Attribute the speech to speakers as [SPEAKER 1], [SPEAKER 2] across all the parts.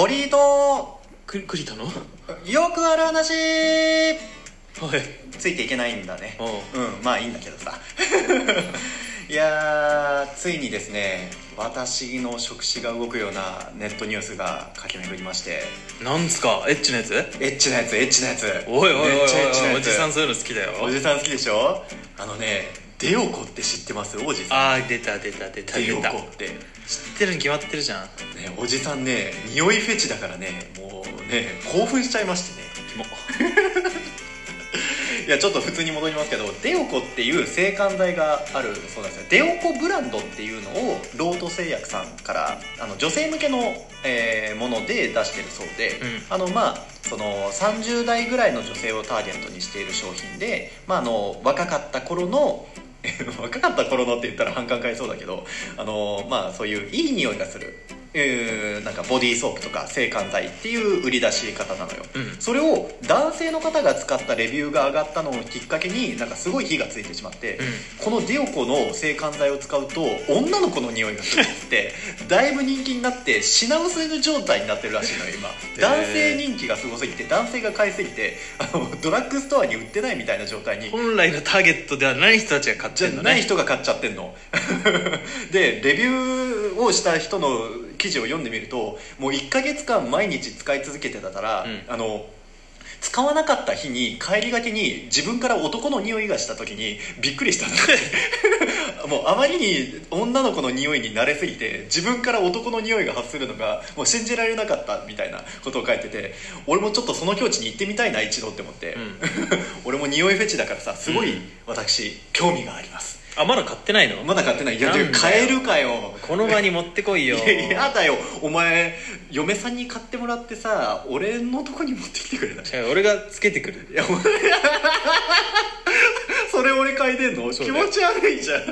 [SPEAKER 1] 堀井と
[SPEAKER 2] く栗田の？は
[SPEAKER 1] よくある話。
[SPEAKER 2] い。
[SPEAKER 1] ついていけないんだね。
[SPEAKER 2] おう。
[SPEAKER 1] うんまあいいんだけどさ。いやーついにですね私の触手が動くようなネットニュースが駆け巡りまして。
[SPEAKER 2] なんすか？エッチなやつ？
[SPEAKER 1] エッチなやつエッチなやつ。
[SPEAKER 2] おいおいおいおいおじさんそういうの好きだよ。
[SPEAKER 1] おじさん好きでしょ？あのねデオコって知ってます？おじさん。
[SPEAKER 2] ああ出た出た出た
[SPEAKER 1] デオ
[SPEAKER 2] 出た知
[SPEAKER 1] コって。
[SPEAKER 2] ってるに決まってるじゃん。
[SPEAKER 1] ねおじさんね匂いフェチだからねもうね興奮しちゃいましてね。いやちょっと普通に戻りますけどデオコっていう制汗剤があるそうなんですよ。デオコブランドっていうのをロート製薬さんからあの女性向けの、えーもので出してるそうで、
[SPEAKER 2] うん。
[SPEAKER 1] あのまあその30代ぐらいの女性をターゲットにしている商品で、まあ、あの若かった頃の 若かった頃のって言ったら反感買いそうだけどあの、まあ、そういういい匂いがする。えーなんかボディーソープとか制汗剤っていう売り出し方なのよ、
[SPEAKER 2] うん。
[SPEAKER 1] それを男性の方が使ったレビューが上がったのをきっかけになんかすごい火がついてしまって、
[SPEAKER 2] うん。
[SPEAKER 1] このデオコの制汗剤を使うと女の子の匂いがするって だいぶ人気になって品薄状態になってるらしいのよ今。
[SPEAKER 2] ー。
[SPEAKER 1] 男性人気がすごすぎて男性が買いすぎてあのドラッグストアに売ってないみたいな状態に。
[SPEAKER 2] 本来のターゲットではない人たちが買っ
[SPEAKER 1] じゃ
[SPEAKER 2] てんだね。
[SPEAKER 1] ない人が買っちゃってんの。でレビューをした人の記事を読んでみるともう1ヶ月間毎日使い続けてたから、
[SPEAKER 2] うん。
[SPEAKER 1] あの使わなかった日に帰りがけに自分から男の匂いがした時にびっくりしたんだってもうあまりに女の子の匂いに慣れすぎて自分から男の匂いが発するのがもう信じられなかったみたいなことを書いてて俺もちょっとその境地に行ってみたいな一度って思って、
[SPEAKER 2] うん。
[SPEAKER 1] 俺も匂いフェチだからさすごい
[SPEAKER 2] うん。
[SPEAKER 1] 私興味があります
[SPEAKER 2] あまだ買ってないの？
[SPEAKER 1] まだ買ってない。いや
[SPEAKER 2] なんだよ。
[SPEAKER 1] でも買えるかよ。
[SPEAKER 2] この場に持ってこいよ。
[SPEAKER 1] いややだよ。お前嫁さんに買ってもらってさ俺のとこに持ってきてくれない？
[SPEAKER 2] 違う俺がつけてくる。
[SPEAKER 1] いやお前 それ俺嗅いでんの？気
[SPEAKER 2] そうだよ。
[SPEAKER 1] 持ち悪いじゃん。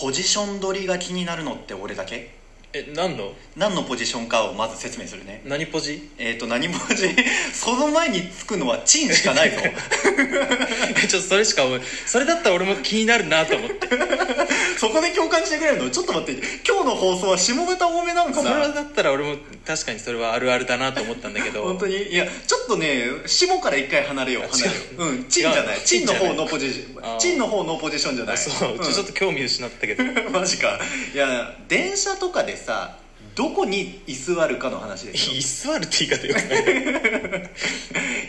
[SPEAKER 1] ポジション取りが気になるのって俺だけ？
[SPEAKER 2] え何の？
[SPEAKER 1] 何のポジションかをまず説明するね。
[SPEAKER 2] 何ポジ？
[SPEAKER 1] えっ、と何文字 その前につくのはチンしかないぞ。
[SPEAKER 2] え ちょっとそれしか思いそれだったら俺も気になるなと思って。
[SPEAKER 1] そこで共感してくれるの？ちょっと待って。今日の放送は下ネタ多めなのか
[SPEAKER 2] それ
[SPEAKER 1] な
[SPEAKER 2] だったら俺も確かにそれはあるあるだなと思ったんだけど。
[SPEAKER 1] 本当に？いやちょっとね下から一回離れよう。離れよう。うんチンじゃない。チンの方のポジション。チンの方のポジションじゃない。
[SPEAKER 2] あそう、
[SPEAKER 1] ん
[SPEAKER 2] ちょちょっと興味失ったけど。
[SPEAKER 1] マジか。いや電車とかでさどこに居座るかの話で
[SPEAKER 2] 居座るって言い方よくない。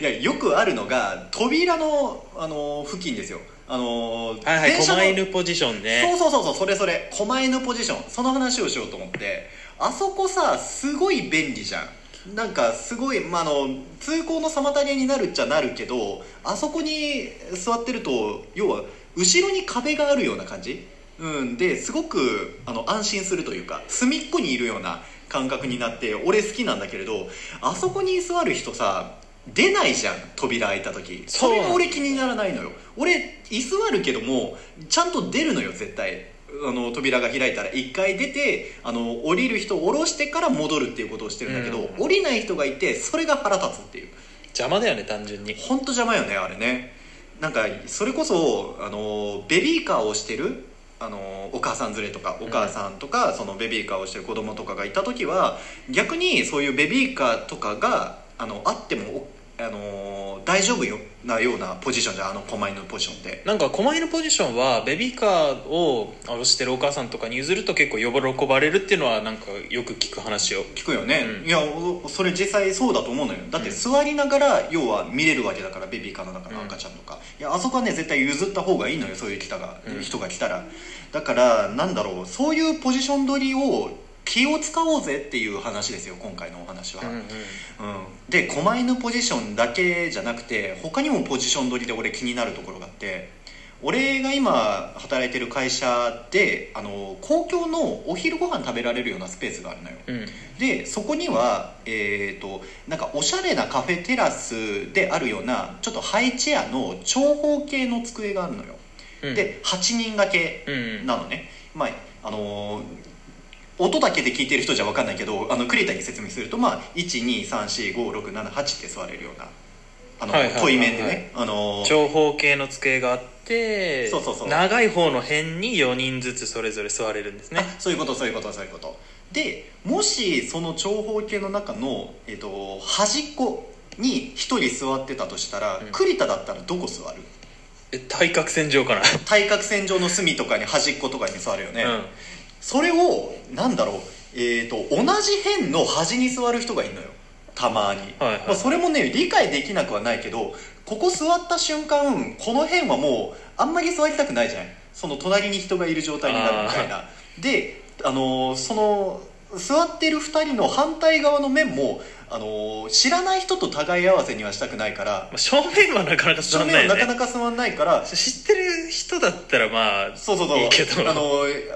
[SPEAKER 1] いやよくあるのが扉の、あの付近ですよ。あの
[SPEAKER 2] はいはい
[SPEAKER 1] 電車の
[SPEAKER 2] 狛犬ポジション
[SPEAKER 1] そう
[SPEAKER 2] ね
[SPEAKER 1] そうそうそうそれそれ。狛犬ポジション。その話をしようと思って。あそこさすごい便利じゃん。なんかすごい、まあ、あの通行の妨げになるっちゃなるけどあそこに座ってると要は後ろに壁があるような感じ、うん、ですごくあの安心するというか隅っこにいるような感覚になって俺好きなんだけれどあそこに座る人さ出ないじゃん扉開いた時。それが俺気にならないのよ。俺居座るけどもちゃんと出るのよ絶対。あの扉が開いたら。一回出てあの降りる人を降ろしてから戻るっていうことをしてるんだけど、
[SPEAKER 2] うん。
[SPEAKER 1] 降りない人がいてそれが腹立つっていう。
[SPEAKER 2] 邪魔だよね単純に。
[SPEAKER 1] 本当邪魔よねあれね。なんかそれこそあのベビーカーをしてるあのお母さん連れとかお母さんとか、そのベビーカーをしてる子供とかがいた時は逆にそういうベビーカーとかがあのあってもおあの大丈夫よなようなポジションじゃんあの狛犬のポジションって
[SPEAKER 2] なんか狛犬ポジションはベビーカーを下ろしてるお母さんとかに譲ると結構喜ばれるっていうのはなんかよく聞く話を。
[SPEAKER 1] 聞くよね、
[SPEAKER 2] うん。
[SPEAKER 1] いやおそれ実際そうだと思うのよ。だって
[SPEAKER 2] うん
[SPEAKER 1] 座りながら要は見れるわけだからベビーカーの中の
[SPEAKER 2] うん
[SPEAKER 1] 赤ちゃんとか、いやあそこはね絶対譲った方がいいのよそういう人が,、
[SPEAKER 2] うん
[SPEAKER 1] 人が来たら。だからなんだろうそういうポジション取りを気を使おうぜっていう話ですよ今回のお話は、
[SPEAKER 2] うんうん。
[SPEAKER 1] うん。で狛犬ポジションだけじゃなくて他にもポジション取りで俺気になるところがあって俺が今働いてる会社であの公共のお昼ご飯食べられるようなスペースがあるのよ。
[SPEAKER 2] うん。
[SPEAKER 1] でそこにはえー、となんかおしゃれなカフェテラスであるようなちょっとハイチェアの長方形の机があるのよ、
[SPEAKER 2] うん。
[SPEAKER 1] で8人掛け
[SPEAKER 2] うん。
[SPEAKER 1] なのね、まああのー音だけで聞いてる人じゃ分かんないけどあのクリエイターに説明すると、まあ、1234567って座れるようなあの
[SPEAKER 2] はいはいはいはい。
[SPEAKER 1] 対面でね、あのー
[SPEAKER 2] 長方形の机があってて
[SPEAKER 1] そうそうそう。
[SPEAKER 2] 長い方の辺に4人ずつそれぞれ座れるんですね。
[SPEAKER 1] あそういうことそういうことそういうこと。でもしその長方形の中の、えっと端っこに1人座ってたとしたら、
[SPEAKER 2] うん。
[SPEAKER 1] 栗田だったらどこ座る？
[SPEAKER 2] え対角線上かな。
[SPEAKER 1] 対角線上の隅とかに端っことかに座るよね、
[SPEAKER 2] うん
[SPEAKER 1] それをなんだろうえっ、と同じ辺の端に座る人がいるのよ。たまに、
[SPEAKER 2] はいはい。
[SPEAKER 1] まあ、それもね理解できなくはないけどここ座った瞬間この辺はもうあんまり座りたくないじゃんその隣に人がいる状態になるみたいな。であのーその座ってる2人の反対側の面も、あのー知らない人と互い合わせにはしたくないから
[SPEAKER 2] まあ、正面はなかなか座
[SPEAKER 1] 正
[SPEAKER 2] らない
[SPEAKER 1] 面はなかなか座んないから
[SPEAKER 2] 知ってる人だったらまあ
[SPEAKER 1] そうそうそう。
[SPEAKER 2] いいけど。
[SPEAKER 1] あの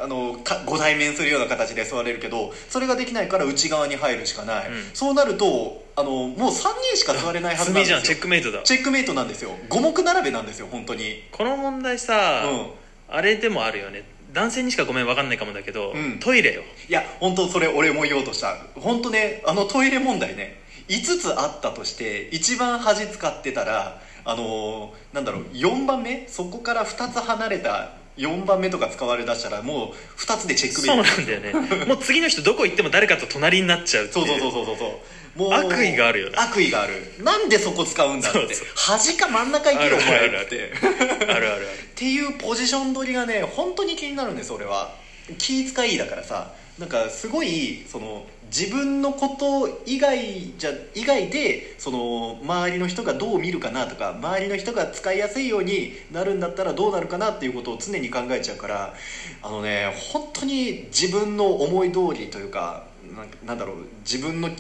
[SPEAKER 1] あのかご対面するような形で座れるけどそれができないから内側に入るしかない、
[SPEAKER 2] うん。
[SPEAKER 1] そうなるとあのもう3人しか座れないはずなんです
[SPEAKER 2] じゃんチェックメイトだ。
[SPEAKER 1] チェックメイトなんですよ。五目並べなんですよ本当に。
[SPEAKER 2] この問題さ、
[SPEAKER 1] うん。
[SPEAKER 2] あれでもあるよね男性にしかごめん分かんないかもだけど、
[SPEAKER 1] うん。
[SPEAKER 2] トイレよ。
[SPEAKER 1] いや本当それ俺も言おうとした。本当ねあのトイレ問題ね5つあったとして一番端使ってたらあのーなんだろう4番目？そこから2つ離れた4番目とか使われだしたらもう2つでチェックメイト
[SPEAKER 2] そうなんだよね。もう次の人どこ行っても誰かと隣になっちゃうってい
[SPEAKER 1] そう。そうそうそうそうそう。もう
[SPEAKER 2] 悪意があるよね。
[SPEAKER 1] 悪意がある。なんでそこ使うんだって。端か真ん中行けよお前って。
[SPEAKER 2] あるあるある。
[SPEAKER 1] っていうポジション取りがね本当に気になるんです俺は気遣いだからさなんかすごいその自分のこと以外じゃ以外でその周りの人がどう見るかなとか周りの人が使いやすいようになるんだったらどうなるかなっていうことを常に考えちゃうからあのね本当に自分の思い通りというかなんだろう自分の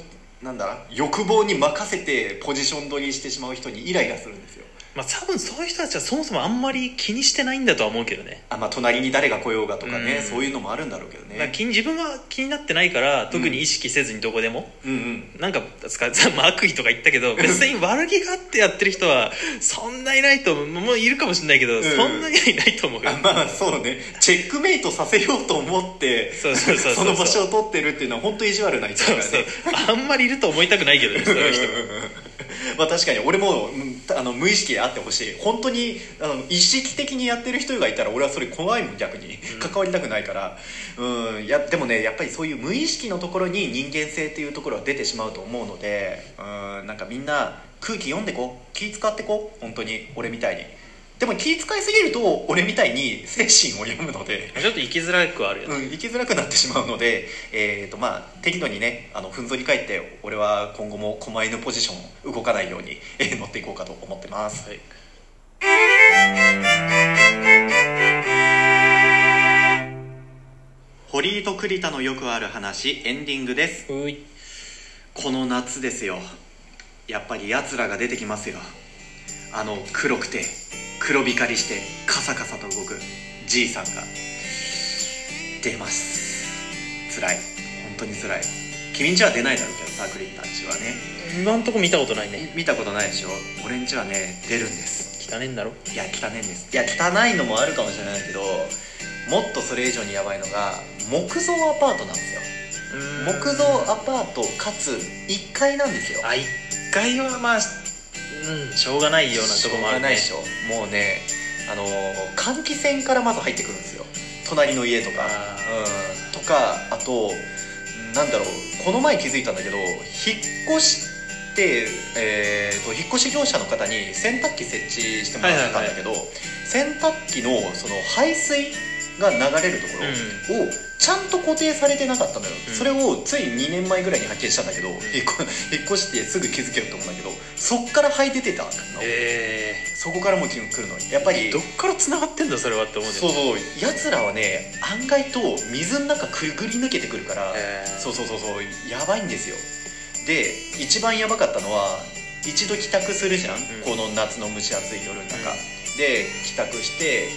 [SPEAKER 1] なんだ欲望に任せてポジション取りしてしまう人にイライラするんですよ。
[SPEAKER 2] まあ多分そういう人たちはそもそもあんまり気にしてないんだとは思うけどね。
[SPEAKER 1] あまあ隣に誰が来ようがとかね、
[SPEAKER 2] うん。
[SPEAKER 1] そういうのもあるんだろうけど
[SPEAKER 2] だから
[SPEAKER 1] ね
[SPEAKER 2] 気に自分が気になってないから特に意識せずにどこでも、
[SPEAKER 1] うんうん。
[SPEAKER 2] なんか使う まあ悪意とか言ったけど別に悪気があってやってる人はそんないないと思うもういるかもしれないけど、
[SPEAKER 1] ん。
[SPEAKER 2] そんなにはいないと思うよ。
[SPEAKER 1] あまあそうね。チェックメイトさせようと思って
[SPEAKER 2] そうそうそうそう
[SPEAKER 1] の場所を取ってるっていうのは本当意地悪な人だ
[SPEAKER 2] そう
[SPEAKER 1] からね
[SPEAKER 2] そう。あんまりいると思いたくないけどねそういう人
[SPEAKER 1] まあ確かに俺もうんあの無意識であってほしい。本当にあの意識的にやってる人がいたら俺はそれ怖いもん逆に。関わりたくないから。うんいやでもねやっぱりそういう無意識のところに人間性っていうところは出てしまうと思うのでうんなんかみんな空気読んでこ気使ってこ本当に。俺みたいにでも気使いすぎると俺みたいに精神を読むので
[SPEAKER 2] ちょっと生きづらくはあるよね、
[SPEAKER 1] うん、生きづらくなってしまうので、えーとまあ、適度にねあのふんぞり返って俺は今後も狛犬ポジション動かないように、えー乗っていこうかと思ってます。
[SPEAKER 2] はい。
[SPEAKER 1] 堀井と栗田のよくある話エンディングです。この夏ですよ。やっぱりやつらが出てきますよ。あの黒くて黒光りしてカサカサと動くじいさんが出ます。辛い。本当に辛い。君んちは出ないだろうけどさ栗田んちはね。
[SPEAKER 2] 今んとこ見たことないね。
[SPEAKER 1] 見たことないでしょ？俺んちはね出るんです。
[SPEAKER 2] 汚ねえんだろ？
[SPEAKER 1] いや汚いんです。いや汚いのもあるかもしれないけどもっとそれ以上にやばいのが木造アパートなんですよ。木造アパートかつ1階なんですよ。
[SPEAKER 2] あ一回はまあうん。しょうがないようなとこもあるね。
[SPEAKER 1] しょうがないでしょ。もうねあのー換気扇からまず入ってくるんですよ。隣の家とか。
[SPEAKER 2] あ
[SPEAKER 1] うん。とかあとなんだろう。この前気づいたんだけど引っ越して、えー、と引っ越し業者の方に洗濯機設置してもらってたんだけど、洗濯機のその排水が流れるところをちゃんと固定されてなかったのよ、
[SPEAKER 2] うん。
[SPEAKER 1] それをつい2年前ぐらいに発見したんだけど、引っ越引っ越してすぐ気づけると思うんだけどそっから生えててたの、
[SPEAKER 2] え
[SPEAKER 1] そこからも来るのやっぱり
[SPEAKER 2] ー、どっから繋がってんだそれはって思うね
[SPEAKER 1] そうそうやつらはね案外と水の中くぐり抜けてくるから、
[SPEAKER 2] えー。
[SPEAKER 1] そうそうそうそうやばいんですよ。で一番やばかったのは一度帰宅するじゃん、この夏の蒸し暑い夜の中、で帰宅して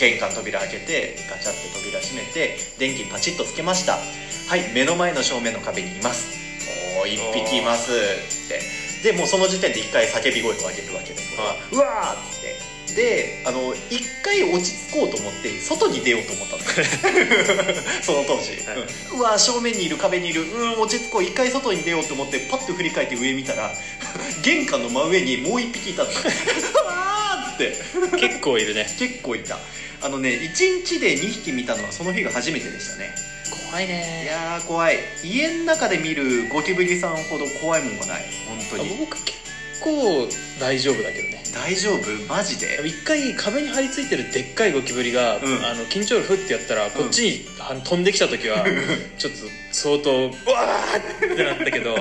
[SPEAKER 1] 玄関扉開けてガチャって扉閉めて電気パチッとつけました。はい目の前の正面の壁にいます。おお一匹いますって。でもうその時点で一回叫び声を上げるわけです
[SPEAKER 2] は
[SPEAKER 1] うわーっつって。であの一回落ち着こうと思って外に出ようと思ったの。その当時、
[SPEAKER 2] はい。
[SPEAKER 1] うわ正面にいる壁にいる。うん落ち着こう。一回外に出ようと思ってパッと振り返って上見たら玄関の真上にもう一匹いたの。うわーって。
[SPEAKER 2] 結構いるね。
[SPEAKER 1] 結構いた。あのね1日で2匹見たのはその日が初めてでしたね。
[SPEAKER 2] 怖い
[SPEAKER 1] い
[SPEAKER 2] ね
[SPEAKER 1] やー怖い。家の中で見るゴキブリさんほど怖いもんがない。本当に。
[SPEAKER 2] 僕結構大丈夫だけどね。
[SPEAKER 1] 大丈夫？マジで？
[SPEAKER 2] 一回壁に張り付いてるでっかいゴキブリが、
[SPEAKER 1] うん。
[SPEAKER 2] あの緊張力ふってやったらこっちに、あの飛んできた時は ちょっと相当うわーってなったけど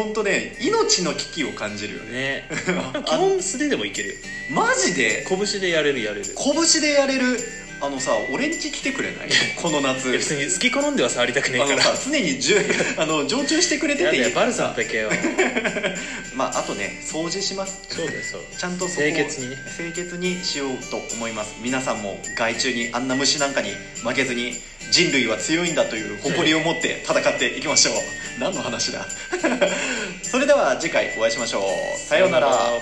[SPEAKER 1] 本当ね命の危機を感じるよね。
[SPEAKER 2] ね。基本素手でもいけるよ。
[SPEAKER 1] マジで
[SPEAKER 2] 拳でやれるやれる。
[SPEAKER 1] 拳でやれるあのさ俺んち来てくれない？この夏。
[SPEAKER 2] 別に好き好んでは触りたくねえ
[SPEAKER 1] あの
[SPEAKER 2] から
[SPEAKER 1] さ常にじゅ あの常駐してくれてて
[SPEAKER 2] やだよバルサンだけよ。
[SPEAKER 1] まああとね掃除します。
[SPEAKER 2] そうだよそう
[SPEAKER 1] ちゃんと
[SPEAKER 2] 清潔に。ね
[SPEAKER 1] 清潔にしようと思います。皆さんも害虫にあんな虫なんかに負けずに人類は強いんだという誇りを持って戦っていきましょう。何の話だ？それでは次回お会いしましょう。さようなら